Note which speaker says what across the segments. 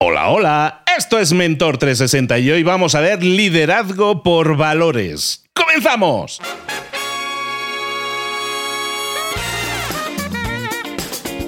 Speaker 1: Hola, hola, esto es Mentor 360 y hoy vamos a ver liderazgo por valores. ¡Comenzamos!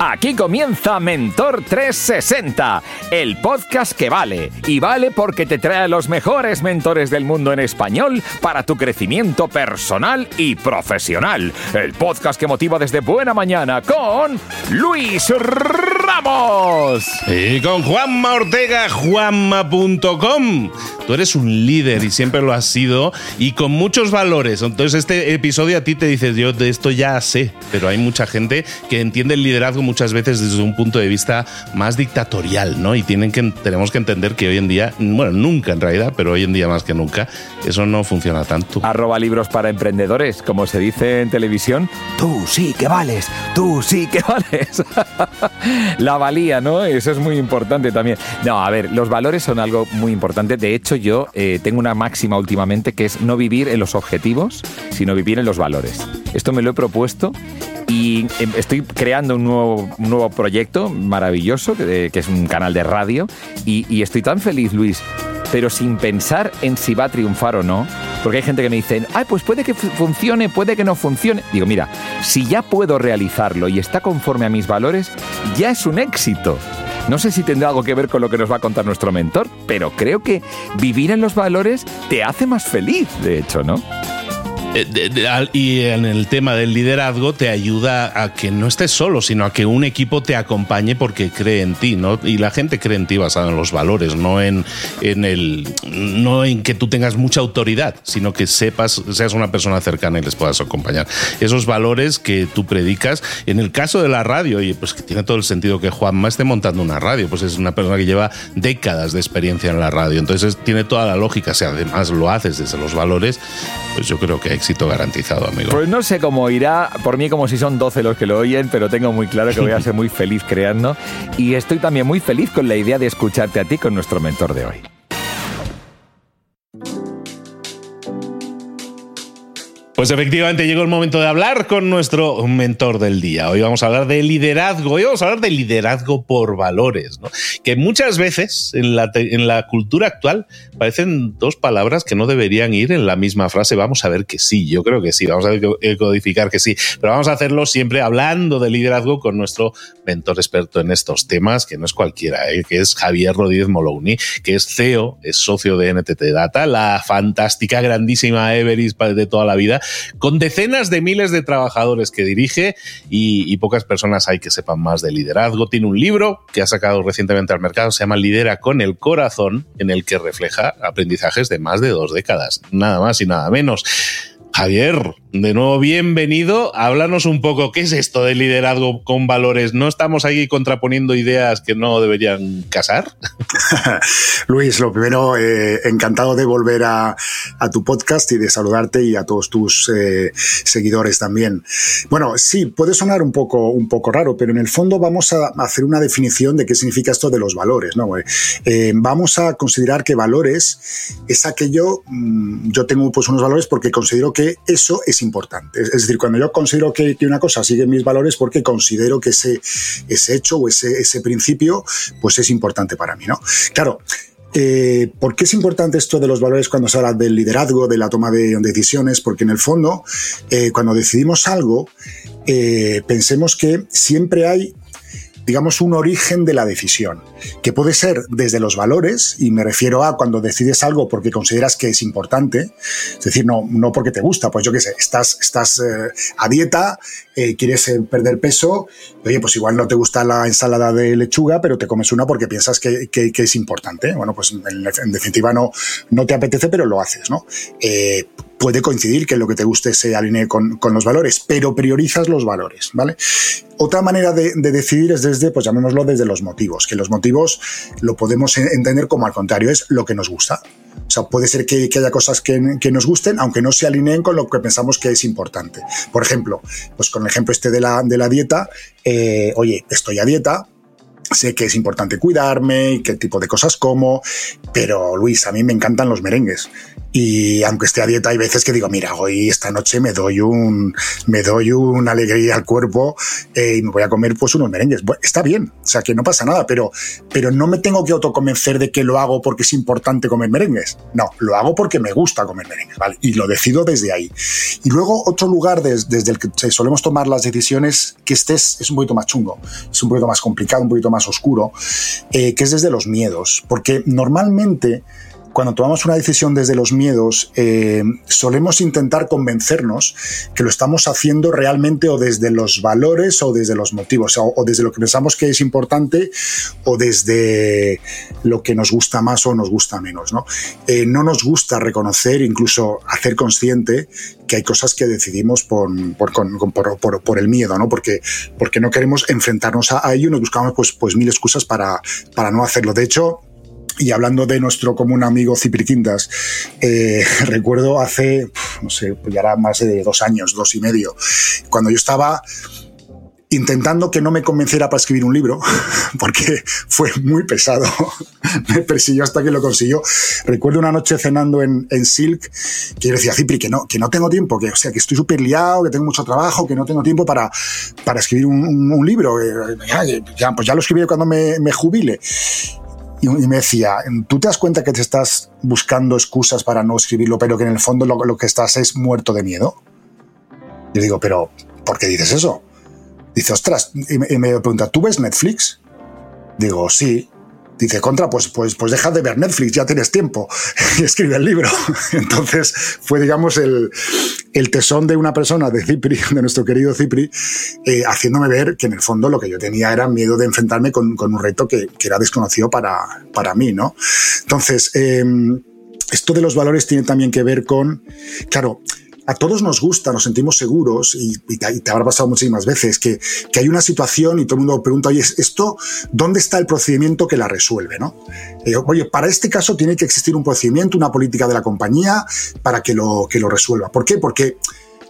Speaker 2: Aquí comienza Mentor 360, el podcast que vale. Y vale porque te trae a los mejores mentores del mundo en español para tu crecimiento personal y profesional. El podcast que motiva desde buena mañana con Luis Ramos.
Speaker 1: Y con Juanma Ortega, juanma.com. Tú eres un líder y siempre lo has sido y con muchos valores. Entonces este episodio a ti te dice, yo de esto ya sé, pero hay mucha gente que entiende el liderazgo muchas veces desde un punto de vista más dictatorial, ¿no? Y tienen que, tenemos que entender que hoy en día, bueno, nunca en realidad, pero hoy en día más que nunca, eso no funciona tanto.
Speaker 2: Arroba libros para emprendedores, como se dice en televisión, tú sí que vales, tú sí que vales. La valía, ¿no? Eso es muy importante también. No, a ver, los valores son algo muy importante. De hecho, yo eh, tengo una máxima últimamente que es no vivir en los objetivos, sino vivir en los valores. Esto me lo he propuesto y em, estoy creando un nuevo, nuevo proyecto maravilloso, que, es un canal de radio, y, estoy tan feliz, Luis, pero sin pensar en si va a triunfar o no, porque hay gente que me dice, ay, pues puede que funcione, puede que no funcione. Digo, mira, si ya puedo realizarlo y está conforme a mis valores, ya es un éxito. No sé si tendrá algo que ver con lo que nos va a contar nuestro mentor, pero creo que vivir en los valores te hace más feliz, de hecho, ¿no?
Speaker 1: Eh, y en el tema del liderazgo te ayuda a que no estés solo, sino a que un equipo te acompañe porque cree en ti, ¿no? Y la gente cree en ti basado en los valores, no en, en el no en que tú tengas mucha autoridad, sino que sepas, seas una persona cercana y les puedas acompañar. Esos valores que tú predicas, en el caso de la radio, y pues que tiene todo el sentido que Juanma esté montando una radio, pues es una persona que lleva décadas de experiencia en la radio, entonces tiene toda la lógica, si además lo haces desde los valores, pues yo creo que éxito garantizado, amigo.
Speaker 2: Pues no sé cómo irá, por mí como si son 12 los que lo oyen, pero tengo muy claro que voy a ser muy feliz creando y estoy también muy feliz con la idea de escucharte a ti con nuestro mentor de hoy.
Speaker 1: Pues efectivamente llegó el momento de hablar con nuestro mentor del día. Hoy vamos a hablar de liderazgo, hoy vamos a hablar de liderazgo por valores, ¿no? que muchas veces en la, en la cultura actual parecen dos palabras que no deberían ir en la misma frase. Vamos a ver que sí, yo creo que sí, vamos a codificar que sí, pero vamos a hacerlo siempre hablando de liderazgo con nuestro mentor experto en estos temas, que no es cualquiera, ¿eh? que es Javier Rodríguez Molouni, que es CEO, es socio de NTT Data, la fantástica, grandísima Everest de toda la vida con decenas de miles de trabajadores que dirige y, pocas personas hay que sepan más de liderazgo. Tiene un libro que ha sacado recientemente al mercado, se llama Lidera con el corazón, en el que refleja aprendizajes de más de dos décadas, nada más y nada menos. Javier, de nuevo bienvenido. Háblanos un poco, ¿qué es esto de liderazgo con valores? ¿No estamos aquí contraponiendo ideas que no deberían casar?
Speaker 3: Luis, lo primero, eh, encantado de volver a, tu podcast y de saludarte y a todos tus eh, seguidores también. Bueno, sí, puede sonar un poco, un poco raro, pero en el fondo vamos a hacer una definición de qué significa esto de los valores. ¿no? Eh, vamos a considerar que valores es aquello, mm, yo tengo pues unos valores porque considero que eso es importante. Es decir, cuando yo considero que, una cosa sigue mis valores, porque considero que ese, ese hecho o ese, ese principio pues es importante para mí. ¿no? Claro, eh, ¿Por qué es importante esto de los valores cuando se habla del liderazgo, de la toma de decisiones? Porque en el fondo, eh, cuando decidimos algo, eh, pensemos que siempre hay digamos, un origen de la decisión, que puede ser desde los valores, y me refiero a cuando decides algo porque consideras que es importante, es decir, no, no porque te gusta, pues yo qué sé, estás, estás eh, a dieta, eh, quieres eh, perder peso, oye, pues igual no te gusta la ensalada de lechuga, pero te comes una porque piensas que, que, es importante. Bueno, pues en, definitiva no, no te apetece, pero lo haces, ¿no? Puede coincidir que lo que te guste se alinee con, los valores, pero priorizas los valores, ¿vale? Otra manera de, decidir es desde, pues llamémoslo desde los motivos, que los motivos lo podemos entender como al contrario, es lo que nos gusta. O sea, puede ser que, haya cosas que, nos gusten, aunque no se alineen con lo que pensamos que es importante. Por ejemplo, pues con el ejemplo este de la, de la dieta, eh, oye, estoy a dieta, sé que es importante cuidarme y qué tipo de cosas como, pero Luis, a mí me encantan los merengues. Y aunque esté a dieta, hay veces que digo, mira, hoy esta noche me doy un, me doy una alegría al cuerpo eh, y me voy a comer pues unos merengues. está bien, o sea que no pasa nada, pero, pero no me tengo que autoconvencer de que lo hago porque es importante comer merengues. No, lo hago porque me gusta comer merengues, ¿vale? Y lo decido desde ahí. Y luego otro lugar desde el que solemos tomar las decisiones, que este es, un poquito más chungo, es un poquito más complicado, un poquito más oscuro, eh, que es desde los miedos, porque normalmente cuando tomamos una decisión desde los miedos, eh, solemos intentar convencernos que lo estamos haciendo realmente o desde los valores o desde los motivos, o, desde lo que pensamos que es importante o desde lo que nos gusta más o nos gusta menos. ¿no? Eh, no nos gusta reconocer, incluso hacer consciente que hay cosas que decidimos por, por, el miedo, ¿no? Porque, porque no queremos enfrentarnos a, ello y nos buscamos pues, pues mil excusas para, para no hacerlo. De hecho, y hablando de nuestro común amigo Cipri Quintas, eh, recuerdo hace, no sé, pues ya era más de dos años, dos y medio, cuando yo estaba intentando que no me convenciera para escribir un libro, porque fue muy pesado. me persiguió hasta que lo consiguió. Recuerdo una noche cenando en, Silk que yo decía, Cipri, que no, que no tengo tiempo, que, o sea, que estoy súper liado, que tengo mucho trabajo, que no tengo tiempo para, para escribir un, libro. Ya, pues ya lo escribiré cuando me, me jubile. Y, me decía, ¿tú te das cuenta que te estás buscando excusas para no escribirlo, pero que en el fondo lo, que estás es muerto de miedo? Yo digo, pero ¿por qué dices eso? Dice, ostras, y me, y me pregunta, ¿tú ves Netflix? Digo, sí. Dice, contra, pues, pues, pues deja de ver Netflix, ya tienes tiempo. y escribe el libro. Entonces fue, digamos, el, el, tesón de una persona, de Cipri, de nuestro querido Cipri, eh, haciéndome ver que en el fondo lo que yo tenía era miedo de enfrentarme con, un reto que, era desconocido para, para mí, ¿no? Entonces, eh, esto de los valores tiene también que ver con, claro, a todos nos gusta, nos sentimos seguros y, te, habrá pasado muchísimas veces que, hay una situación y todo el mundo pregunta, oye, ¿esto dónde está el procedimiento que la resuelve? ¿no? Eh, oye, para este caso tiene que existir un procedimiento, una política de la compañía para que lo, que lo resuelva. ¿Por qué? Porque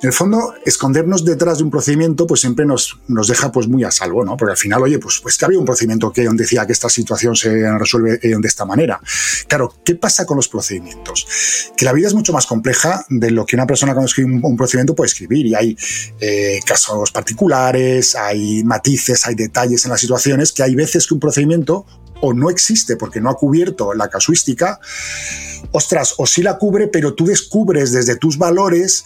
Speaker 3: en el fondo, escondernos detrás de un procedimiento, pues siempre nos, nos deja pues muy a salvo, ¿no? Porque al final, oye, pues, pues que había un procedimiento que decía que esta situación se resuelve de esta manera. Claro, ¿qué pasa con los procedimientos? Que la vida es mucho más compleja de lo que una persona cuando escribe un, procedimiento puede escribir y hay eh, casos particulares, hay matices, hay detalles en las situaciones que hay veces que un procedimiento o no existe porque no ha cubierto la casuística, ostras, o sí la cubre, pero tú descubres desde tus valores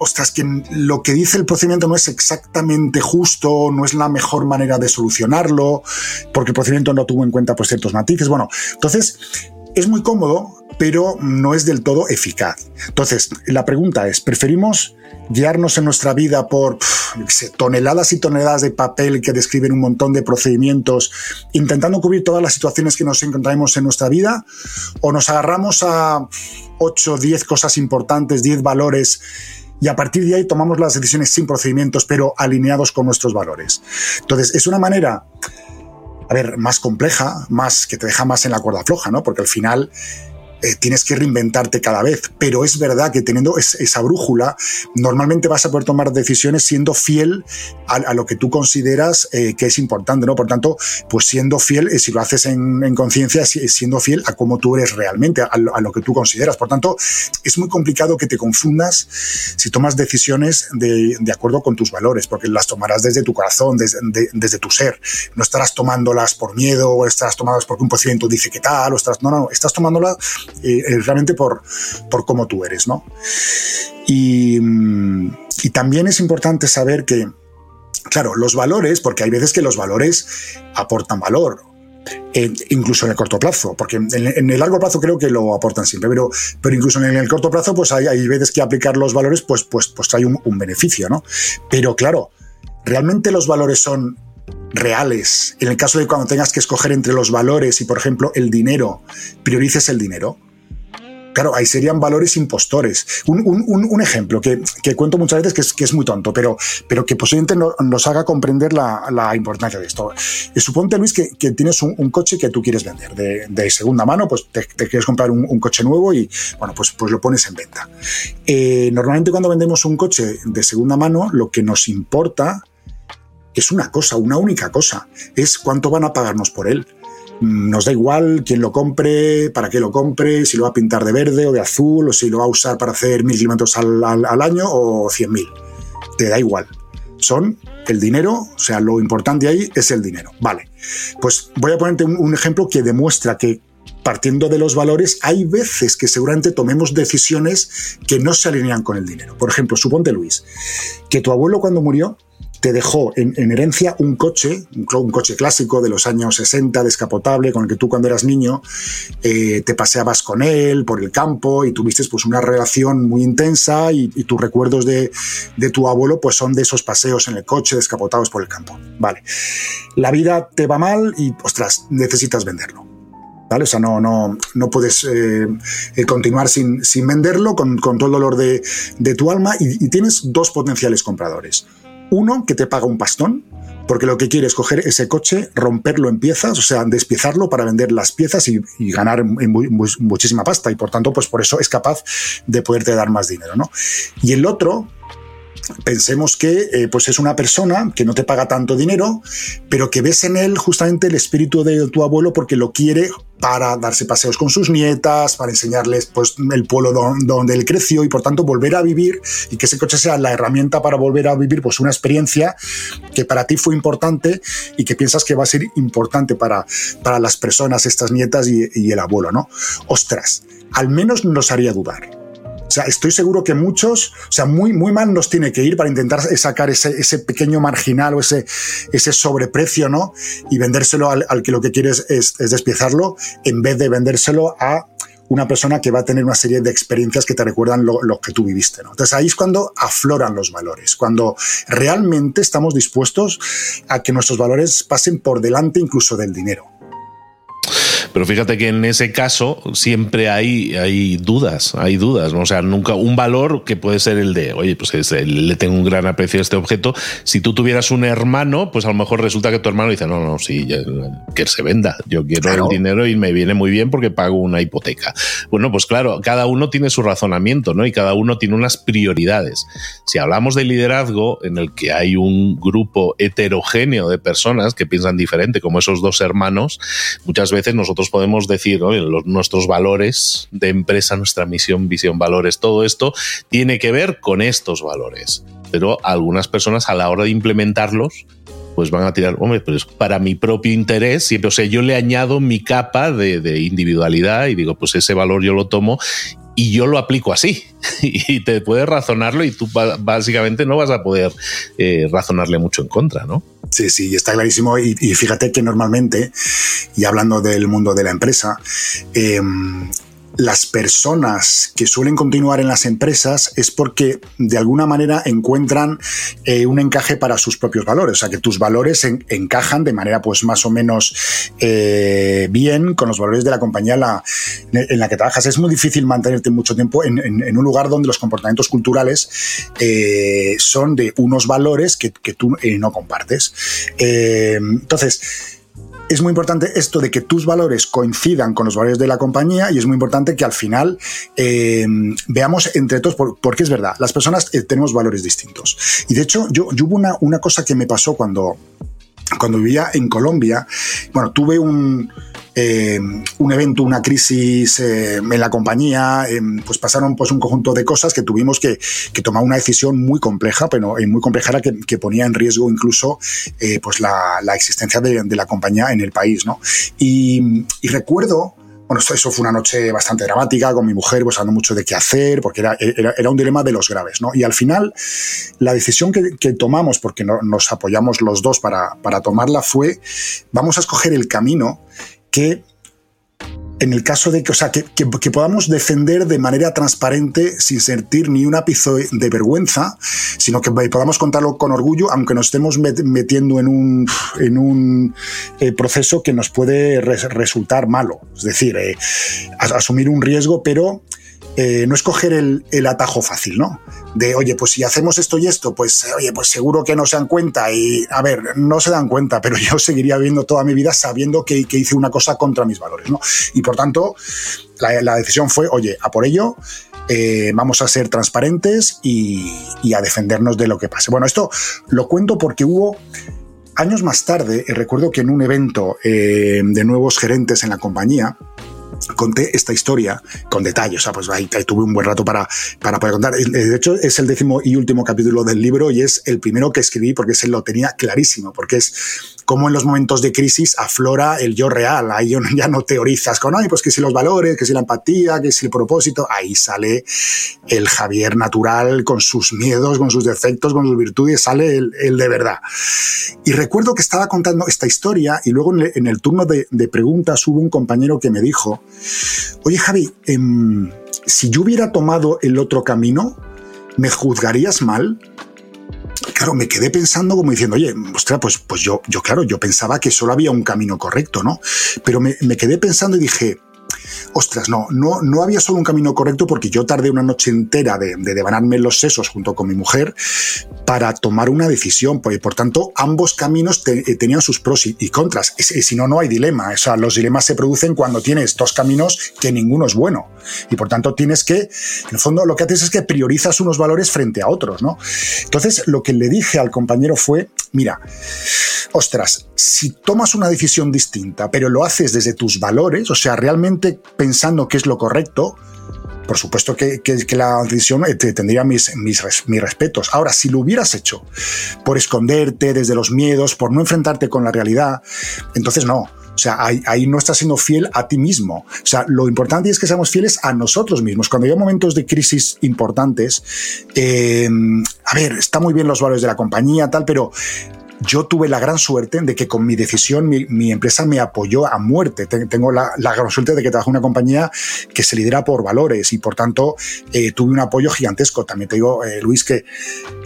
Speaker 3: ostras, que lo que dice el procedimiento no es exactamente justo, no es la mejor manera de solucionarlo, porque el procedimiento no tuvo en cuenta pues, ciertos matices. Bueno, entonces es muy cómodo pero no es del todo eficaz. Entonces, la pregunta es, ¿preferimos guiarnos en nuestra vida por toneladas y toneladas de papel que describen un montón de procedimientos, intentando cubrir todas las situaciones que nos encontramos en nuestra vida? ¿O nos agarramos a 8, 10 cosas importantes, 10 valores? Y a partir de ahí tomamos las decisiones sin procedimientos, pero alineados con nuestros valores. Entonces, es una manera, a ver, más compleja, más que te deja más en la cuerda floja, ¿no? Porque al final eh, tienes que reinventarte cada vez. Pero es verdad que teniendo esa brújula, normalmente vas a poder tomar decisiones siendo fiel a, lo que tú consideras eh, que es importante, ¿no? Por tanto, pues siendo fiel, eh, si lo haces en, conciencia, siendo fiel a cómo tú eres realmente, a lo, que tú consideras. Por tanto, es muy complicado que te confundas si tomas decisiones de, acuerdo con tus valores, porque las tomarás desde tu corazón, desde, desde tu ser. No estarás tomándolas por miedo o estarás tomándolas porque un procedimiento dice que tal, o estás, no, no, estás tomándolas eh, realmente por, por cómo tú eres, ¿no? Y, y también es importante saber que, claro, los valores, porque hay veces que los valores aportan valor, eh, incluso en el corto plazo, porque en, el largo plazo creo que lo aportan siempre, pero, pero incluso en el corto plazo, pues hay, hay veces que aplicar los valores, pues, pues, pues trae un, un, beneficio, ¿no? Pero claro, ¿realmente los valores son reales? En el caso de cuando tengas que escoger entre los valores y, por ejemplo, el dinero, priorices el dinero. Claro, ahí serían valores impostores. Un, ejemplo que, cuento muchas veces que es, que es muy tonto, pero, pero que posiblemente nos haga comprender la, importancia de esto. Eh, suponte, Luis, que, tienes un, coche que tú quieres vender de, segunda mano, pues te, quieres comprar un, coche nuevo y, bueno, pues, pues lo pones en venta. Eh, normalmente cuando vendemos un coche de segunda mano, lo que nos importa es una cosa, una única cosa, es cuánto van a pagarnos por él nos da igual quién lo compre, para qué lo compre, si lo va a pintar de verde o de azul, o si lo va a usar para hacer mil kilómetros al, año o cien mil. Te da igual. Son el dinero, o sea, lo importante ahí es el dinero. Vale. Pues voy a ponerte un, ejemplo que demuestra que partiendo de los valores, hay veces que seguramente tomemos decisiones que no se alinean con el dinero. Por ejemplo, suponte Luis, que tu abuelo cuando murió te dejó en, herencia un coche, un, coche clásico de los años 60, descapotable, con el que tú cuando eras niño eh, te paseabas con él por el campo y tuviste pues una relación muy intensa y, tus recuerdos de, tu abuelo pues son de esos paseos en el coche descapotados por el campo. Vale. La vida te va mal y, ostras, necesitas venderlo. ¿Vale? O sea, no, no, no puedes eh, eh, continuar sin, sin venderlo con, todo el dolor de, tu alma y tienes dos potenciales compradores uno que te paga un pastón, porque lo que quiere es coger ese coche, romperlo en piezas, o sea, despiezarlo para vender las piezas y, ganar muchísima pasta. Y por tanto, pues por eso es capaz de poderte dar más dinero, ¿no? Y el otro, pensemos que eh, pues es una persona que no te paga tanto dinero, pero que ves en él justamente el espíritu de tu abuelo porque lo quiere para darse paseos con sus nietas, para enseñarles pues, el pueblo donde, él creció y por tanto volver a vivir y que ese coche sea la herramienta para volver a vivir pues, una experiencia que para ti fue importante y que piensas que va a ser importante para, para las personas, estas nietas y, y el abuelo, ¿no? Ostras, al menos nos haría dudar. O sea, estoy seguro que muchos, o sea, muy, muy mal nos tiene que ir para intentar sacar ese, ese pequeño marginal o ese, ese sobreprecio, ¿no? Y vendérselo al, que lo que quieres es, es despiezarlo en vez de vendérselo a una persona que va a tener una serie de experiencias que te recuerdan lo, lo, que tú viviste. ¿no? Entonces ahí es cuando afloran los valores, cuando realmente estamos dispuestos a que nuestros valores pasen por delante incluso del dinero.
Speaker 4: Pero fíjate que en ese caso siempre hay, hay dudas, hay dudas. O sea, nunca un valor que puede ser el de, oye, pues le tengo un gran aprecio a este objeto. Si tú tuvieras un hermano, pues a lo mejor resulta que tu hermano dice, no, no, sí, que se venda. Yo quiero el dinero y me viene muy bien porque pago una hipoteca. Bueno, pues claro, cada uno tiene su razonamiento, ¿no? Y cada uno tiene unas prioridades. Si hablamos de liderazgo en el que hay un grupo heterogéneo de personas que piensan diferente, como esos dos hermanos, muchas veces nosotros podemos decir, nuestros valores de empresa, nuestra misión, visión, valores, todo esto tiene que ver con estos valores. Pero algunas personas a la hora de implementarlos, pues van a tirar, hombre, pues para mi propio interés, siempre, o sea, yo le añado mi capa de, individualidad y digo, pues ese valor yo lo tomo y yo lo aplico así. y te puedes razonarlo y tú básicamente no vas a poder eh, razonarle mucho en contra, ¿no?
Speaker 3: Sí, sí, está clarísimo. Y, fíjate que normalmente, y hablando del mundo de la empresa, em, las personas que suelen continuar en las empresas es porque de alguna manera encuentran eh, un encaje para sus propios valores, o sea que tus valores encajan de manera pues más o menos eh, bien con los valores de la compañía en la, que trabajas. Es muy difícil mantenerte mucho tiempo en, un lugar donde los comportamientos culturales eh, son de unos valores que tú no compartes. entonces, es muy importante esto de que tus valores coincidan con los valores de la compañía y es muy importante que al final eh, veamos entre todos, porque es verdad, las personas eh, tenemos valores distintos. Y de hecho, yo, hubo una, una cosa que me pasó cuando, cuando vivía en Colombia, bueno, tuve un, eh, un evento, una crisis eh, en la compañía, eh, pues pasaron pues un conjunto de cosas que tuvimos que, tomar una decisión muy compleja, pero muy compleja que, ponía en riesgo incluso pues la, existencia de, la compañía en el país, ¿no? Y, recuerdo bueno, eso fue una noche bastante dramática con mi mujer, pues hablando mucho de qué hacer, porque era, era, un dilema de los graves, ¿no? Y al final, la decisión que, tomamos, porque nos apoyamos los dos para, para tomarla, fue, vamos a escoger el camino que en el caso de que, o sea, que, podamos defender de manera transparente sin sentir ni un ápice de vergüenza, sino que podamos contarlo con orgullo, aunque nos estemos metiendo en un, en un eh, proceso que nos puede resultar malo. Es decir, eh, asumir un riesgo, pero eh, no escoger el, el, atajo fácil, ¿no? De, oye, pues si hacemos esto y esto, pues, oye, pues seguro que no se dan cuenta. Y, a ver, no se dan cuenta, pero yo seguiría viviendo toda mi vida sabiendo que, hice una cosa contra mis valores, ¿no? Y por tanto, la, decisión fue, oye, a por ello, eh, vamos a ser transparentes y, y, a defendernos de lo que pase. Bueno, esto lo cuento porque hubo años más tarde, eh, recuerdo que en un evento de nuevos gerentes en la compañía, conté esta historia con detalles. O sea, pues ahí, tuve un buen rato para, para poder contar. De hecho, es el décimo y último capítulo del libro y es el primero que escribí porque se lo tenía clarísimo, porque es como en los momentos de crisis aflora el yo real. Ahí ya no teorizas con, ay, pues que si los valores, que si la empatía, que si el propósito. Ahí sale el Javier natural con sus miedos, con sus defectos, con sus virtudes, sale el, de verdad. Y recuerdo que estaba contando esta historia y luego en el, turno de preguntas hubo un compañero que me dijo, Oye, Javi, em, si yo hubiera tomado el otro camino, ¿me juzgarías mal? Claro, me quedé pensando como diciendo, oye, ostras, pues, pues yo, yo, claro, yo pensaba que solo había un camino correcto, ¿no? Pero me, me quedé pensando y dije, ostras, no, no, no había solo un camino correcto porque yo tardé una noche entera de, de devanarme los sesos junto con mi mujer para tomar una decisión. Por, por tanto, ambos caminos eh, tenían sus pros y, contras. Si no, no hay dilema. O sea, los dilemas se producen cuando tienes dos caminos que ninguno es bueno. Y por tanto, tienes que, en el fondo, lo que haces es que priorizas unos valores frente a otros, ¿no? Entonces, lo que le dije al compañero fue, mira, ostras, si tomas una decisión distinta, pero lo haces desde tus valores, o sea, realmente pensando que es lo correcto, por supuesto que, la decisión eh, tendría mis, mis, mis, respetos. Ahora, si lo hubieras hecho por esconderte desde los miedos, por no enfrentarte con la realidad, entonces no. O sea, ahí, no estás siendo fiel a ti mismo. O sea, lo importante es que seamos fieles a nosotros mismos. Cuando hay momentos de crisis importantes, eh, a ver, está muy bien los valores de la compañía, tal, pero yo tuve la gran suerte de que con mi decisión mi, empresa me apoyó a muerte. Tengo la, gran suerte de que trabajo en una compañía que se lidera por valores y por tanto eh, tuve un apoyo gigantesco. También te digo, eh, Luis, que,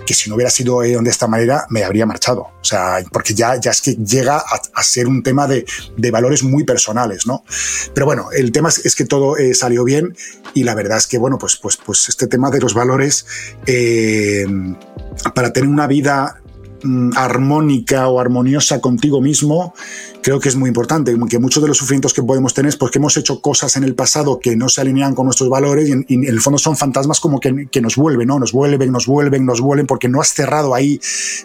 Speaker 3: que si no hubiera sido de esta manera me habría marchado. O sea, porque ya, ya es que llega a, ser un tema de, de, valores muy personales, ¿no? Pero bueno, el tema es, que todo eh, salió bien y la verdad es que, bueno, pues, pues, pues este tema de los valores, para tener una vida armónica o armoniosa contigo mismo, creo que es muy importante, que muchos de los sufrimientos que podemos tener es porque hemos hecho cosas en el pasado que no se alinean con nuestros valores y en, el fondo son fantasmas como que, nos vuelven, ¿no? Nos vuelven, nos vuelven, nos vuelven, porque no has cerrado ahí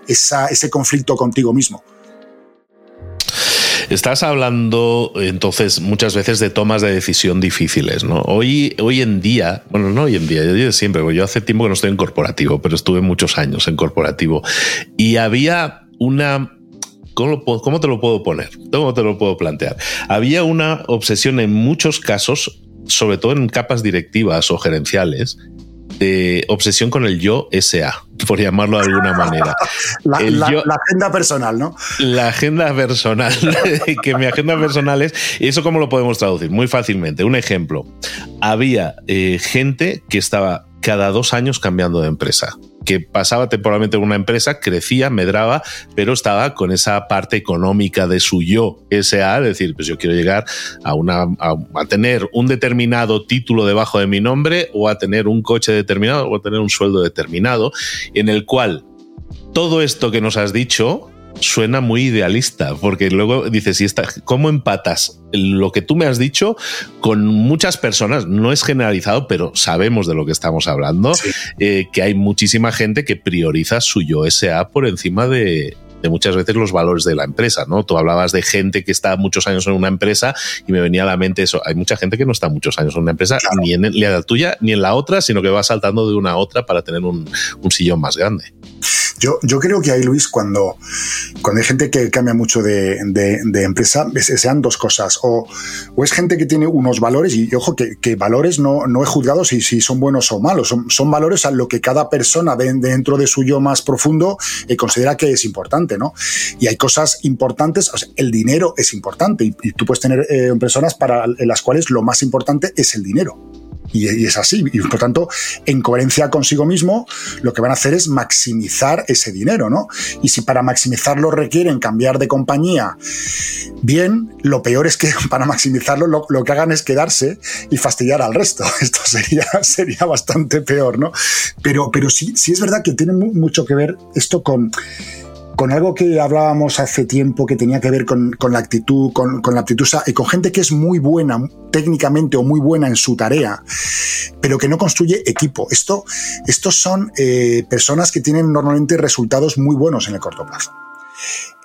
Speaker 3: ese conflicto contigo mismo.
Speaker 1: Estás hablando entonces muchas veces de tomas de decisión difíciles, ¿no? Hoy, hoy en día, bueno, no hoy en día, yo siempre, yo hace tiempo que no estoy en corporativo, pero estuve muchos años en corporativo y había una ¿Cómo, ¿Cómo, te lo puedo poner? ¿Cómo te lo puedo plantear? Había una obsesión en muchos casos, sobre todo en capas directivas o gerenciales,
Speaker 4: eh, obsesión con el yo SA, por llamarlo de alguna manera.
Speaker 3: la, la, agenda personal, ¿no?
Speaker 4: La agenda personal, que mi agenda personal es, ¿y eso cómo lo podemos traducir? Muy fácilmente. Un ejemplo, había eh, gente que estaba cada dos años cambiando de empresa. Que pasaba temporalmente en una empresa, crecía, medraba, pero estaba con esa parte económica de su yo SA, es decir, pues yo quiero llegar a, una, a, tener un determinado título debajo de mi nombre o a tener un coche determinado o a tener un sueldo determinado, en el cual todo esto que nos has dicho suena muy idealista, porque luego dices, ¿y esta, ¿cómo empatas lo que tú me has dicho con muchas personas? No es generalizado, pero sabemos de lo que estamos hablando, eh, que hay muchísima gente que prioriza su yo SA por encima de, muchas veces los valores de la empresa, ¿no? Tú hablabas de gente que está muchos años en una empresa y me venía a la mente eso. Hay mucha gente que no está muchos años en una empresa, ni en la tuya ni en la otra, sino que va saltando de una a otra para tener un, un sillón más grande.
Speaker 3: Yo, yo creo que ahí, Luis, cuando, cuando hay gente que cambia mucho de, de, empresa, sean dos cosas. O, o, es gente que tiene unos valores, y ojo, que, valores no, no he juzgado si, si son buenos o malos. Son, son valores a lo que cada persona dentro de su yo más profundo eh, considera que es importante, ¿no? Y hay cosas importantes, el dinero es importante, y, tú puedes tener eh, personas para las cuales lo más importante es el dinero. Y, es así. Y por tanto, en coherencia consigo mismo, lo que van a hacer es maximizar ese dinero, ¿no? Y si para maximizarlo requieren cambiar de compañía, bien, lo peor es que para maximizarlo lo, que hagan es quedarse y fastidiar al resto. Esto sería, sería bastante peor, ¿no? Pero, pero sí, sí es verdad que tiene mucho que ver esto con con algo que hablábamos hace tiempo que tenía que ver con, la actitud, con, la aptitud y con gente que es muy buena técnicamente o muy buena en su tarea, pero que no construye equipo. Esto, estos son eh, personas que tienen normalmente resultados muy buenos en el corto plazo.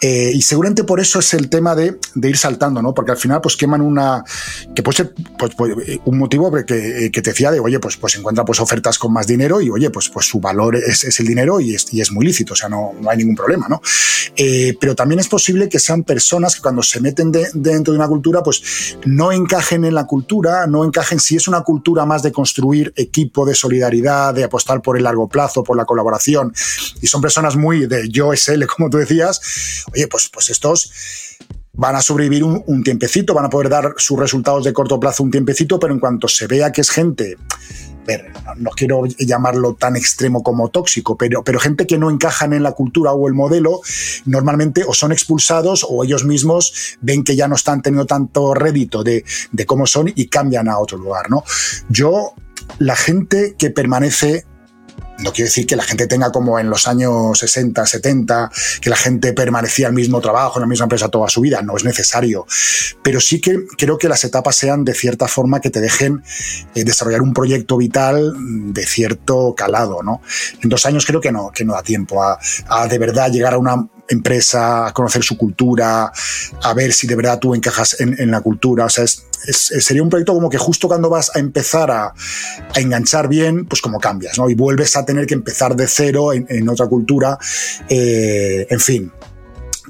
Speaker 3: Eh, y seguramente por eso es el tema de, ir saltando, ¿no? Porque al final, pues queman una. que puede ser pues, pues, un motivo que, que, te decía de, oye, pues, pues encuentra pues, ofertas con más dinero y, oye, pues, pues su valor es, el dinero y es, y es, muy lícito, o sea, no, no hay ningún problema, ¿no? Eh, pero también es posible que sean personas que cuando se meten dentro de una cultura, pues no encajen en la cultura, no encajen si es una cultura más de construir equipo, de solidaridad, de apostar por el largo plazo, por la colaboración, y son personas muy de yo SL, como tú decías, oye, pues, pues estos van a sobrevivir un, tiempecito, van a poder dar sus resultados de corto plazo un tiempecito, pero en cuanto se vea que es gente, ver, no, quiero llamarlo tan extremo como tóxico, pero, pero gente que no encajan en la cultura o el modelo, normalmente o son expulsados o ellos mismos ven que ya no están teniendo tanto rédito de, de cómo son y cambian a otro lugar, ¿no? Yo, la gente que permanece no quiero decir que la gente tenga como en los años 60, 70, que la gente permanecía el mismo trabajo, en la misma empresa toda su vida, no es necesario. Pero sí que creo que las etapas sean de cierta forma que te dejen eh, desarrollar un proyecto vital de cierto calado, ¿no? En dos años creo que no, que no da tiempo a, de verdad llegar a una empresa, a conocer su cultura, a ver si de verdad tú encajas en, la cultura. O sea, es, sería un proyecto como que justo cuando vas a empezar a, enganchar bien, pues como cambias, ¿no? Y vuelves a tener que empezar de cero en, otra cultura. Eh, en fin,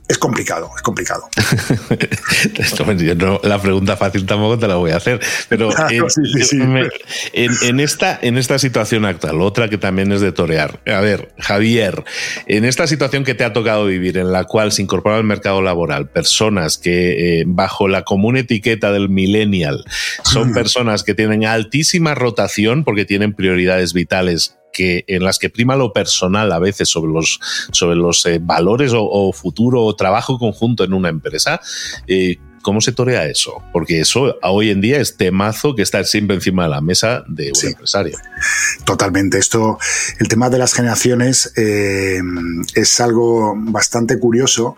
Speaker 3: es complicado, es complicado.
Speaker 4: la pregunta fácil tampoco te la voy a hacer, pero en, esta, en esta situación actual, otra que también es de torear. A ver, Javier, en esta situación que te ha tocado vivir, en la cual se incorpora al mercado laboral personas que eh, bajo la común etiqueta del millennial son personas que tienen altísima rotación porque tienen prioridades vitales que, en las que prima lo personal a veces sobre los, sobre los eh, valores o, futuro o trabajo conjunto en una empresa, eh, ¿Cómo se torea eso? Porque eso hoy en día es temazo que está siempre encima de la mesa de un empresario.
Speaker 3: Totalmente. Esto, el tema de las generaciones eh, es algo bastante curioso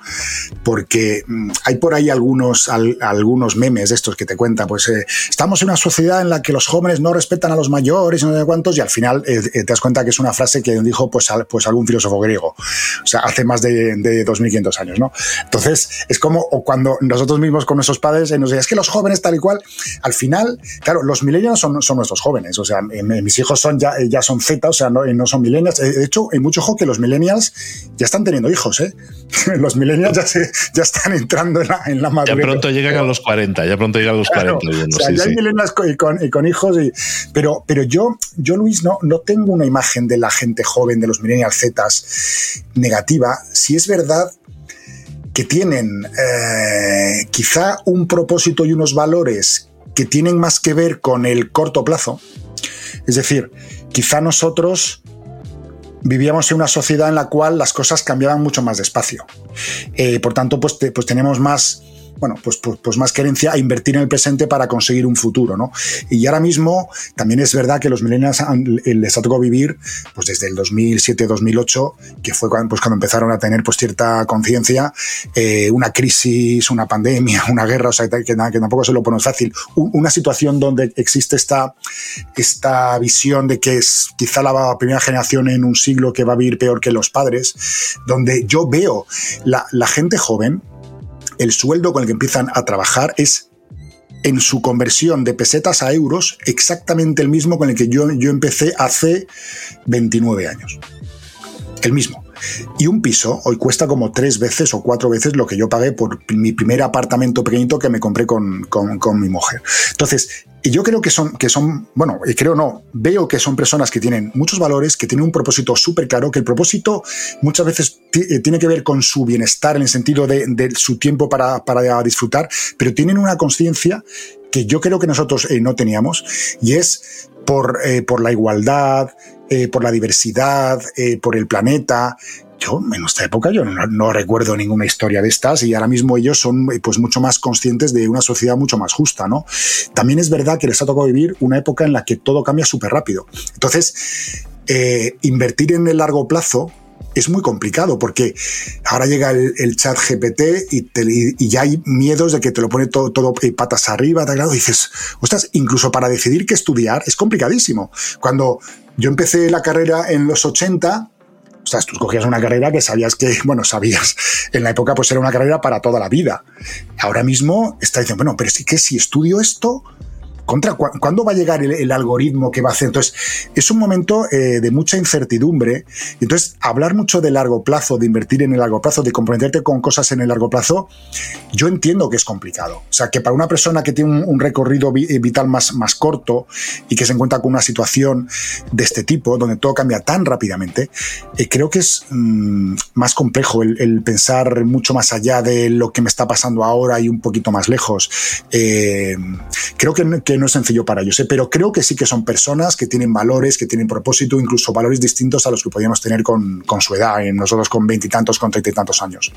Speaker 3: porque mm, hay por ahí algunos, algunos memes de estos que te cuentan, pues eh, estamos en una sociedad en la que los jóvenes no respetan a los mayores y no sé cuántos y al final eh, te das cuenta que es una frase que dijo pues, pues algún filósofo griego, o sea, hace más de, de 2500 años, ¿no? Entonces, es como cuando nosotros mismos con nuestros padres y nos decían, es que los jóvenes tal y cual, al final, claro, los millennials son, son nuestros jóvenes, o sea, mis hijos son ya, ya son Z, o sea, no, no son millennials. De hecho, hay mucho ojo que los millennials ya están teniendo hijos, ¿eh? Los millennials ya, se, ya están entrando en la, en la madurez.
Speaker 4: Ya pronto llegan a los 40, ya pronto llegan a los 40.
Speaker 3: o sea, ya hay millennials con, y con, hijos, y, pero, pero yo, yo, Luis, no, no tengo una imagen de la gente joven, de los millennials Z negativa. Si es verdad que tienen eh, quizá un propósito y unos valores que tienen más que ver con el corto plazo. Es decir, quizá nosotros vivíamos en una sociedad en la cual las cosas cambiaban mucho más despacio. Eh, por tanto, pues, pues tenemos más bueno, pues, pues, pues, más querencia a invertir en el presente para conseguir un futuro, ¿no? Y ahora mismo también es verdad que los millennials les ha tocado vivir pues desde el 2007-2008, que fue cuando, pues, cuando empezaron a tener pues cierta conciencia, eh, una crisis, una pandemia, una guerra, o sea, que, que tampoco se lo pone fácil, una situación donde existe esta, esta visión de que es quizá la primera generación en un siglo que va a vivir peor que los padres, donde yo veo la, la gente joven, el sueldo con el que empiezan a trabajar es en su conversión de pesetas a euros exactamente el mismo con el que yo, yo empecé hace 29 años. El mismo. Y un piso hoy cuesta como tres veces o cuatro veces lo que yo pagué por mi primer apartamento pequeñito que me compré con, con, mi mujer. Entonces, y yo creo que son, que son, bueno, creo no, veo que son personas que tienen muchos valores, que tienen un propósito súper claro, que el propósito muchas veces eh, tiene que ver con su bienestar en el sentido de, de su tiempo para, para disfrutar, pero tienen una conciencia que yo creo que nosotros eh, no teníamos, y es por, eh, por la igualdad, eh, por la diversidad, por el planeta. Yo, en nuestra época, yo no, recuerdo ninguna historia de estas y ahora mismo ellos son pues mucho más conscientes de una sociedad mucho más justa, ¿no? También es verdad que les ha tocado vivir una época en la que todo cambia súper rápido. Entonces, invertir en el largo plazo es muy complicado porque ahora llega el, chat GPT y, ya hay miedos de que te lo pone todo, todo patas arriba, y dices, ostras, incluso para decidir qué estudiar es complicadísimo. Cuando yo empecé la carrera en los 80, o sea, tú cogías una carrera que sabías que, bueno, sabías, en la época pues era una carrera para toda la vida. Ahora mismo está diciendo, bueno, pero sí que si estudio esto, contra cuándo va a llegar el, algoritmo que va a hacer. Entonces, es un momento eh, de mucha incertidumbre. Entonces, hablar mucho de largo plazo, de invertir en el largo plazo, de comprometerte con cosas en el largo plazo, yo entiendo que es complicado. O sea, que para una persona que tiene un, recorrido eh, vital más, más corto y que se encuentra con una situación de este tipo, donde todo cambia tan rápidamente, eh, creo que es mm, más complejo el, pensar mucho más allá de lo que me está pasando ahora y un poquito más lejos. creo que, que no es sencillo para ellos, ¿eh? pero creo que sí que son personas que tienen valores, que tienen propósito, incluso valores distintos a los que podíamos tener con, con su edad, nosotros con veintitantos, con treinta y tantos años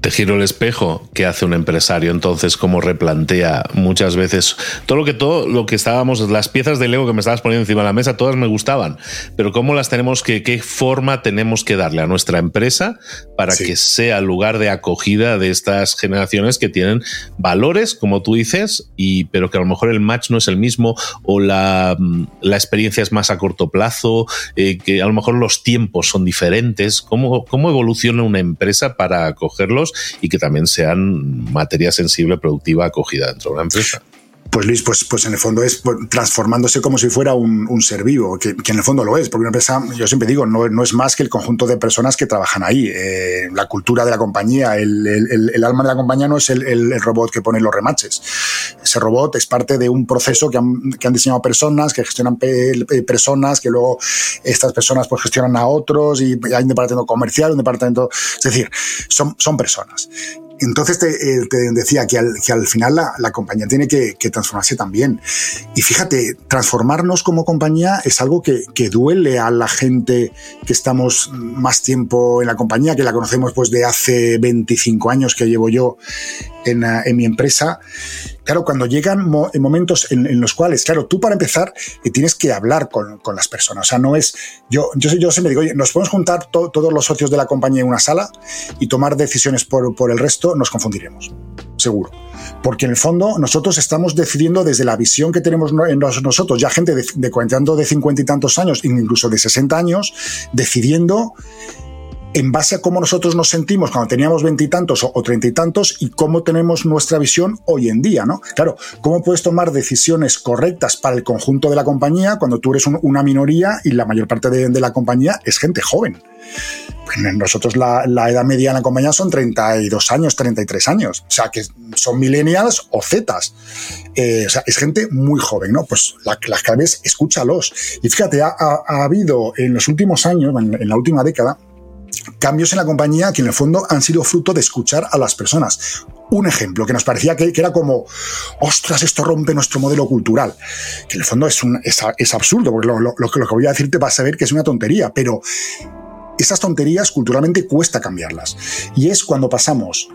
Speaker 4: te giro el espejo, ¿qué hace un empresario entonces? ¿Cómo replantea muchas veces todo lo que todo lo que estábamos, las piezas de Lego que me estabas poniendo encima de la mesa, todas me gustaban, pero cómo las tenemos que, qué forma tenemos que darle a nuestra empresa para que sea lugar de acogida de estas generaciones que tienen valores, como tú dices, y pero que a lo mejor el match no es el mismo o la, la experiencia es más a corto plazo, eh, que a lo mejor los tiempos son diferentes. ¿Cómo, cómo evoluciona una empresa para acogerlos? Y que también sean materia sensible, productiva, acogida dentro de una empresa.
Speaker 3: Pues Luis, pues, pues en el fondo es pues, transformándose como si fuera un, ser vivo, que, en el fondo lo es, porque una empresa, yo siempre digo, no, es más que el conjunto de personas que trabajan ahí. Eh, la cultura de la compañía, el, alma de la compañía no es el, robot que pone los remaches. Ese robot es parte de un proceso que han, diseñado personas, que gestionan personas, que luego estas personas pues gestionan a otros y hay un departamento comercial, un departamento... Es decir, son personas. Entonces te, eh, decía que al, que al final la, compañía tiene que, transformarse también. Y fíjate, transformarnos como compañía es algo que, duele a la gente que estamos más tiempo en la compañía, que la conocemos pues de hace 25 años que llevo yo en, en mi empresa claro, cuando llegan momentos en, los cuales, claro, tú para empezar eh, tienes que hablar con, las personas. O sea, no es. Yo, yo, yo siempre digo, oye, nos podemos juntar todos los socios de la compañía en una sala y tomar decisiones por, por el resto, nos confundiremos. Seguro porque en el fondo nosotros estamos decidiendo desde la visión que tenemos en nosotros, ya gente de, de de 50 y tantos años, incluso de 60 años, decidiendo en base a cómo nosotros nos sentimos cuando teníamos veintitantos o treinta y tantos y cómo tenemos nuestra visión hoy en día, ¿no? Claro, cómo puedes tomar decisiones correctas para el conjunto de la compañía cuando tú eres una minoría y la mayor parte de, la compañía es gente joven. Nosotros la, edad media en la compañía son 32 años, 33 años. O sea, que son millennials o zetas. Eh, o sea, es gente muy joven, ¿no? Pues la, las claves, escúchalos. Y fíjate, ha, habido en los últimos años, en la última década, cambios en la compañía que en el fondo han sido fruto de escuchar a las personas. Un ejemplo que nos parecía que, era como, ostras, esto rompe nuestro modelo cultural. Que en el fondo es, un, es, absurdo, porque lo, que voy a decirte vas a ver que es una tontería, pero esas tonterías culturalmente cuesta cambiarlas. Y es cuando pasamos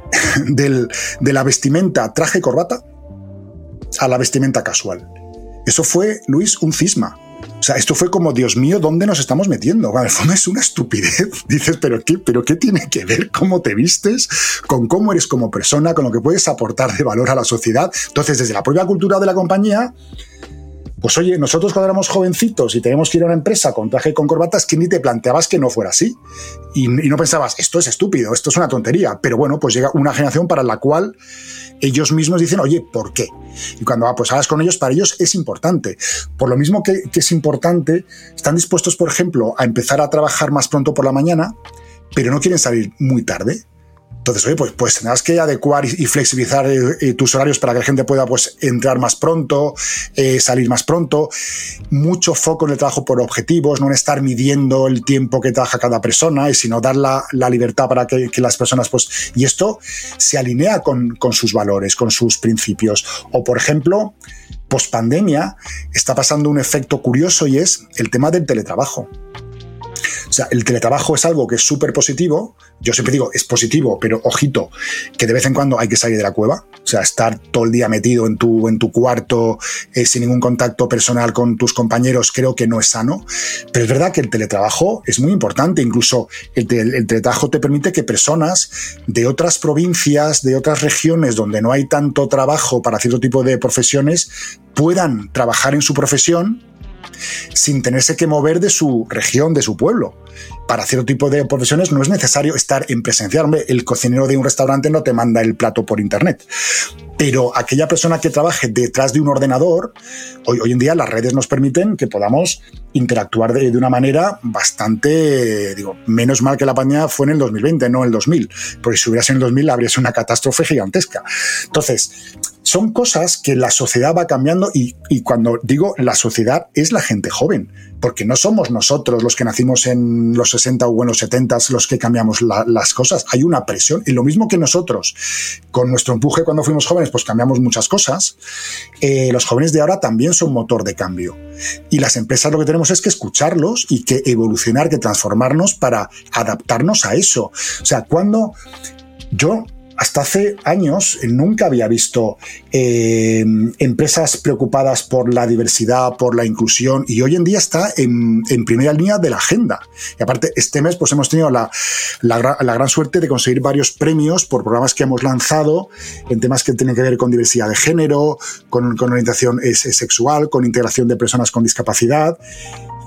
Speaker 3: de la vestimenta traje-corbata a la vestimenta casual. Eso fue, Luis, un cisma. O sea, esto fue como, Dios mío, ¿dónde nos estamos metiendo? Bueno, el fondo es una estupidez. Dices, ¿pero qué, ¿pero qué tiene que ver cómo te vistes con cómo eres como persona, con lo que puedes aportar de valor a la sociedad? Entonces, desde la propia cultura de la compañía, pues oye, nosotros cuando éramos jovencitos y teníamos que ir a una empresa con traje y con corbatas, que ni te planteabas que no fuera así. Y, no pensabas, esto es estúpido, esto es una tontería. Pero bueno, pues llega una generación para la cual ellos mismos dicen, oye, ¿por qué? Y cuando pues, hablas con ellos, para ellos es importante. Por lo mismo que es importante, están dispuestos, por ejemplo, a empezar a trabajar más pronto por la mañana, pero no quieren salir muy tarde. Entonces, oye, pues, pues tendrás que adecuar y, flexibilizar eh, eh, tus horarios para que la gente pueda pues, entrar más pronto, eh, salir más pronto. Mucho foco en el trabajo por objetivos, no en estar midiendo el tiempo que trabaja cada persona, y sino dar la, libertad para que, las personas, pues, y esto se alinea con, con sus valores, con sus principios. O, por ejemplo, post pandemia está pasando un efecto curioso y es el tema del teletrabajo. O sea, el teletrabajo es algo que es súper positivo. Yo siempre digo, es positivo, pero ojito, que de vez en cuando hay que salir de la cueva. O sea, estar todo el día metido en tu, en tu cuarto, eh, sin ningún contacto personal con tus compañeros, creo que no es sano. Pero es verdad que el teletrabajo es muy importante. Incluso el, el teletrabajo te permite que personas de otras provincias, de otras regiones donde no hay tanto trabajo para cierto tipo de profesiones, puedan trabajar en su profesión sin tenerse que mover de su región, de su pueblo. Para cierto tipo de profesiones no es necesario estar en presencial. el cocinero de un restaurante no te manda el plato por internet. Pero aquella persona que trabaje detrás de un ordenador, hoy, hoy en día las redes nos permiten que podamos interactuar de, una manera bastante, digo, menos mal que la pandemia fue en el 2020, no en el 2000, porque si hubiera sido en el 2000 habría sido una catástrofe gigantesca. Entonces, son cosas que la sociedad va cambiando y, cuando digo la sociedad es la gente joven, porque no somos nosotros los que nacimos en los 60 o en los 70 los que cambiamos las cosas, hay una presión y lo mismo que nosotros, con nuestro empuje cuando fuimos jóvenes, pues cambiamos muchas cosas, eh, los jóvenes de ahora también son motor de cambio. Y las empresas lo que tenemos es que escucharlos y que evolucionar, que transformarnos para adaptarnos a eso. O sea, cuando yo hasta hace años nunca había visto eh, empresas preocupadas por la diversidad, por la inclusión, y hoy en día está en, primera línea de la agenda. Y aparte, este mes pues hemos tenido la, gran suerte de conseguir varios premios por programas que hemos lanzado en temas que tienen que ver con diversidad de género, con, con orientación sexual, con integración de personas con discapacidad.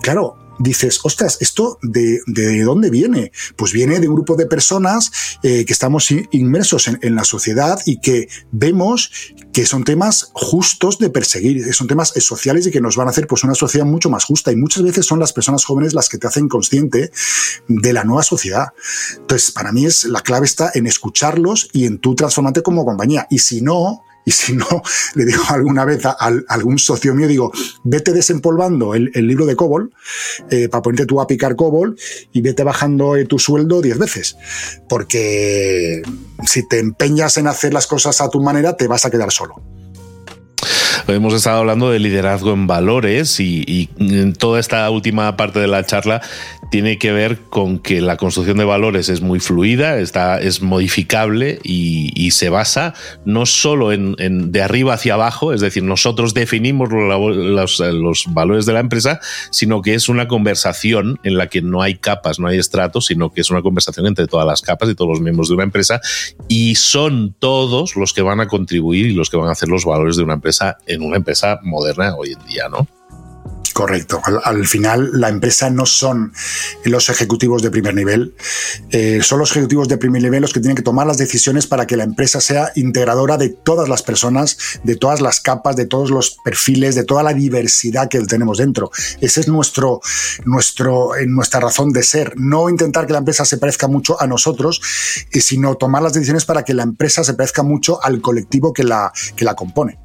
Speaker 3: Claro, dices, ostras, ¿esto de, dónde viene? Pues viene de un grupo de personas eh, que estamos inmersos en, la sociedad y que vemos que son temas justos de perseguir, son temas sociales y que nos van a hacer pues, una sociedad mucho más justa. Y muchas veces son las personas jóvenes las que te hacen consciente de la nueva sociedad. Entonces, para mí es la clave está en escucharlos y en tú transformarte como compañía. Y si no, y si no, le digo alguna vez a, algún socio mío, digo, vete desempolvando el, libro de COBOL eh, para ponerte tú a picar COBOL y vete bajando eh, tu sueldo 10 veces. Porque si te empeñas en hacer las cosas a tu manera, te vas a quedar solo.
Speaker 4: Hemos estado hablando de liderazgo en valores y, en toda esta última parte de la charla tiene que ver con que la construcción de valores es muy fluida, está, es modificable y, se basa no solo en, de arriba hacia abajo, es decir, nosotros definimos los, los, valores de la empresa, sino que es una conversación en la que no hay capas, no hay estratos, sino que es una conversación entre todas las capas y todos los miembros de una empresa y son todos los que van a contribuir y los que van a hacer los valores de una empresa en una empresa moderna hoy en día, ¿no?
Speaker 3: Correcto. Al, final, la empresa no son los ejecutivos de primer nivel, eh, son los ejecutivos de primer nivel los que tienen que tomar las decisiones para que la empresa sea integradora de todas las personas, de todas las capas, de todos los perfiles, de toda la diversidad que tenemos dentro. Ese es nuestro, nuestro, nuestra razón de ser. No intentar que la empresa se parezca mucho a nosotros, eh, sino tomar las decisiones para que la empresa se parezca mucho al colectivo que la, que la compone.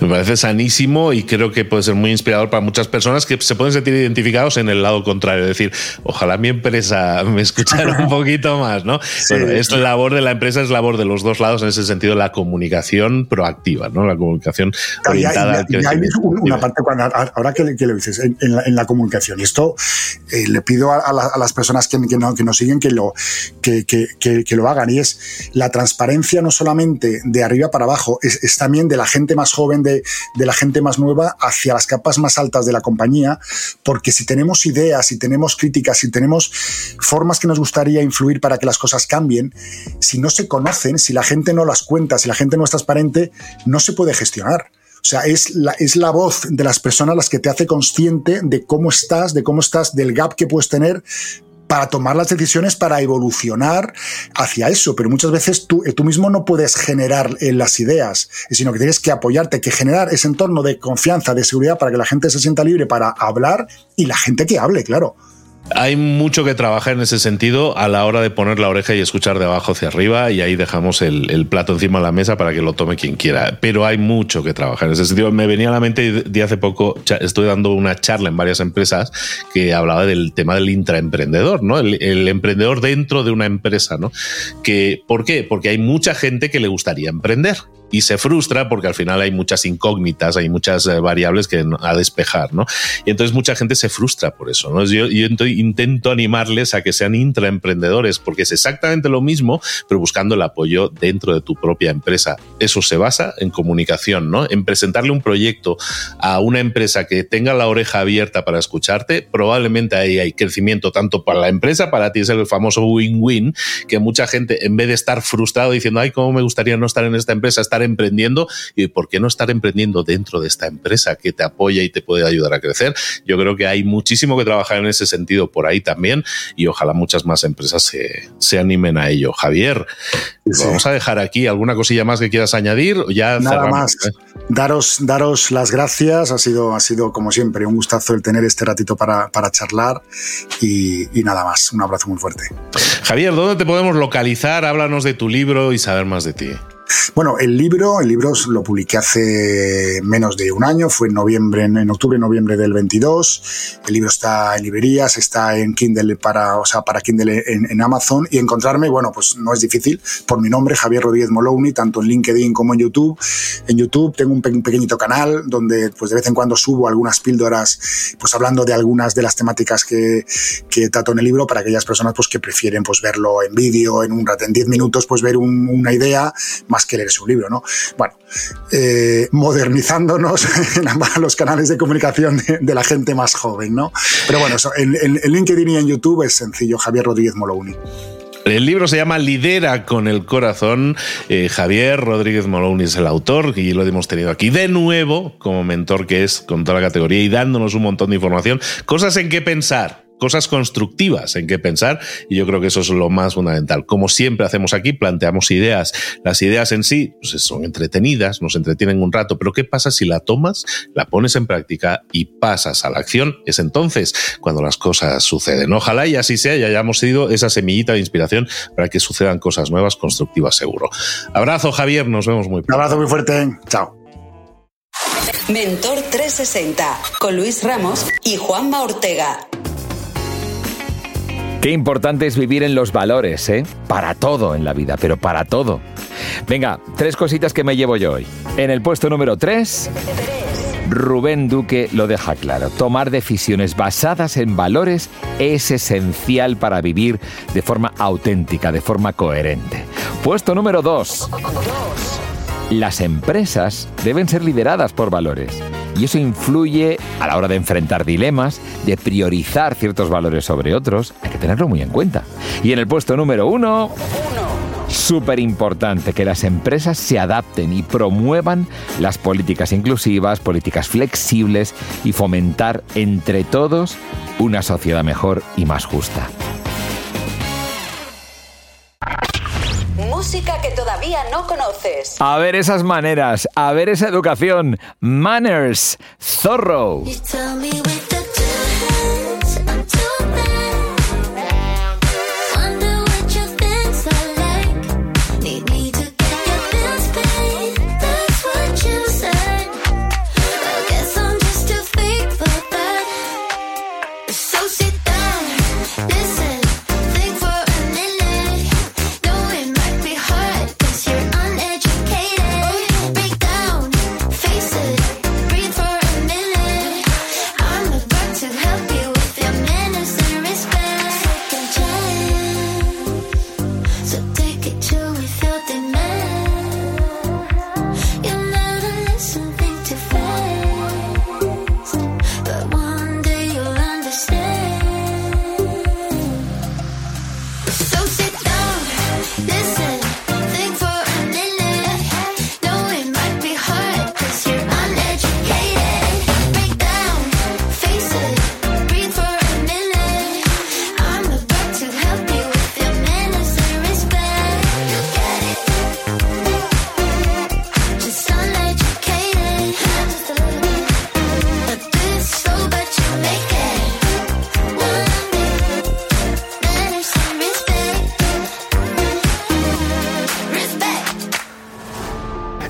Speaker 4: Me parece sanísimo y creo que puede ser muy inspirador para muchas personas que se pueden sentir identificados en el lado contrario. Es decir, ojalá mi empresa me escuchara un poquito más, ¿no? bueno, es labor de la empresa, es labor de los dos lados en ese sentido, la comunicación proactiva, ¿no? La comunicación orientada
Speaker 3: y, hay, una parte, cuando, ahora que, que le dices, en, la, comunicación, y esto eh, le pido a, las personas que, que, no, que nos siguen que lo, que, que, lo hagan, y es la transparencia no solamente de arriba para abajo, es, es también de la gente más joven, de, la gente más nueva hacia las capas más altas de la compañía, porque si tenemos ideas, si tenemos críticas, si tenemos formas que nos gustaría influir para que las cosas cambien, si no se conocen, si la gente no las cuenta, si la gente no es transparente, no se puede gestionar. O sea, es la, es la voz de las personas las que te hace consciente de cómo estás, de cómo estás, del gap que puedes tener para tomar las decisiones para evolucionar hacia eso. Pero muchas veces tú, eh, tú mismo no puedes generar eh, las ideas, sino que tienes que apoyarte, que generar ese entorno de confianza, de seguridad para que la gente se sienta libre para hablar y la gente que hable, claro.
Speaker 4: Hay mucho que trabajar en ese sentido a la hora de poner la oreja y escuchar de abajo hacia arriba y ahí dejamos el, plato encima de la mesa para que lo tome quien quiera. Pero hay mucho que trabajar en ese sentido. Me venía a la mente de hace poco, estoy dando una charla en varias empresas que hablaba del tema del intraemprendedor, ¿no? El, el emprendedor dentro de una empresa, ¿no? Que, ¿Por qué? Porque hay mucha gente que le gustaría emprender y se frustra porque al final hay muchas incógnitas, hay muchas eh, variables que a despejar, ¿no? Y entonces mucha gente se frustra por eso, ¿no? Yo, yo intento animarles a que sean intraemprendedores porque es exactamente lo mismo, pero buscando el apoyo dentro de tu propia empresa. Eso se basa en comunicación, ¿no? En presentarle un proyecto a una empresa que tenga la oreja abierta para escucharte, probablemente ahí hay crecimiento tanto para la empresa, para ti es el famoso win-win, que mucha gente en vez de estar frustrado diciendo, ay, cómo me gustaría no estar en esta empresa, estar emprendiendo y por qué no estar emprendiendo dentro de esta empresa que te apoya y te puede ayudar a crecer. Yo creo que hay muchísimo que trabajar en ese sentido por ahí también y ojalá muchas más empresas se, animen a ello. Javier, vamos a dejar aquí alguna cosilla más que quieras añadir. Ya
Speaker 3: Nada más. ¿eh? Daros, daros las gracias. Ha sido, ha sido, como siempre, un gustazo el tener este ratito para, charlar y, y nada más. Un abrazo muy fuerte.
Speaker 4: Javier, ¿dónde te podemos localizar? Háblanos de tu libro y saber más de ti.
Speaker 3: Bueno, el libro, el libro lo publiqué hace menos de un año, fue en noviembre, en octubre, noviembre del 22. El libro está en librerías, está en Kindle para, o sea, para Kindle en, Amazon y encontrarme, bueno, pues no es difícil por mi nombre, Javier Rodríguez Moloney, tanto en LinkedIn como en YouTube. En YouTube tengo un, pequeñito canal donde, pues de vez en cuando subo algunas píldoras, pues hablando de algunas de las temáticas que, que trato en el libro para aquellas personas, pues que prefieren, pues verlo en vídeo, en un rato, en 10 minutos, pues ver una idea más que leer su libro, ¿no? Bueno, eh, modernizándonos en los canales de comunicación de, la gente más joven, ¿no? Pero bueno, en, en, LinkedIn y en YouTube es sencillo, Javier Rodríguez Molouni.
Speaker 4: El libro se llama Lidera con el corazón. Eh, Javier Rodríguez Moloni es el autor y lo hemos tenido aquí de nuevo como mentor que es con toda la categoría y dándonos un montón de información, cosas en qué pensar cosas constructivas en qué pensar y yo creo que eso es lo más fundamental. Como siempre hacemos aquí, planteamos ideas. Las ideas en sí pues, son entretenidas, nos entretienen un rato, pero ¿qué pasa si la tomas, la pones en práctica y pasas a la acción? Es entonces cuando las cosas suceden. Ojalá y así sea y hayamos sido esa semillita de inspiración para que sucedan cosas nuevas, constructivas seguro. Abrazo Javier, nos vemos muy
Speaker 3: pronto. Un abrazo muy fuerte, chao.
Speaker 5: Mentor 360 con Luis Ramos y Juanma Ortega.
Speaker 2: Qué importante es vivir en los valores, ¿eh? Para todo en la vida, pero para todo. Venga, tres cositas que me llevo yo hoy. En el puesto número tres, Rubén Duque lo deja claro. Tomar decisiones basadas en valores es esencial para vivir de forma auténtica, de forma coherente. Puesto número dos. Las empresas deben ser lideradas por valores y eso influye a la hora de enfrentar dilemas, de priorizar ciertos valores sobre otros. Hay que tenerlo muy en cuenta. Y en el puesto número uno...
Speaker 6: súper importante que las empresas se adapten y promuevan las políticas inclusivas, políticas flexibles y fomentar entre todos una sociedad mejor y más justa.
Speaker 5: Música que todavía no conoces.
Speaker 6: A ver esas maneras, a ver esa educación. Manners, Zorro.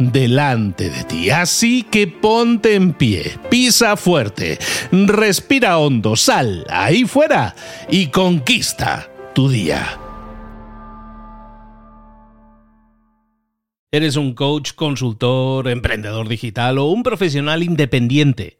Speaker 1: delante de ti. Así que ponte en pie, pisa fuerte, respira hondo, sal ahí fuera y conquista tu día. ¿Eres un coach, consultor, emprendedor digital o un profesional independiente?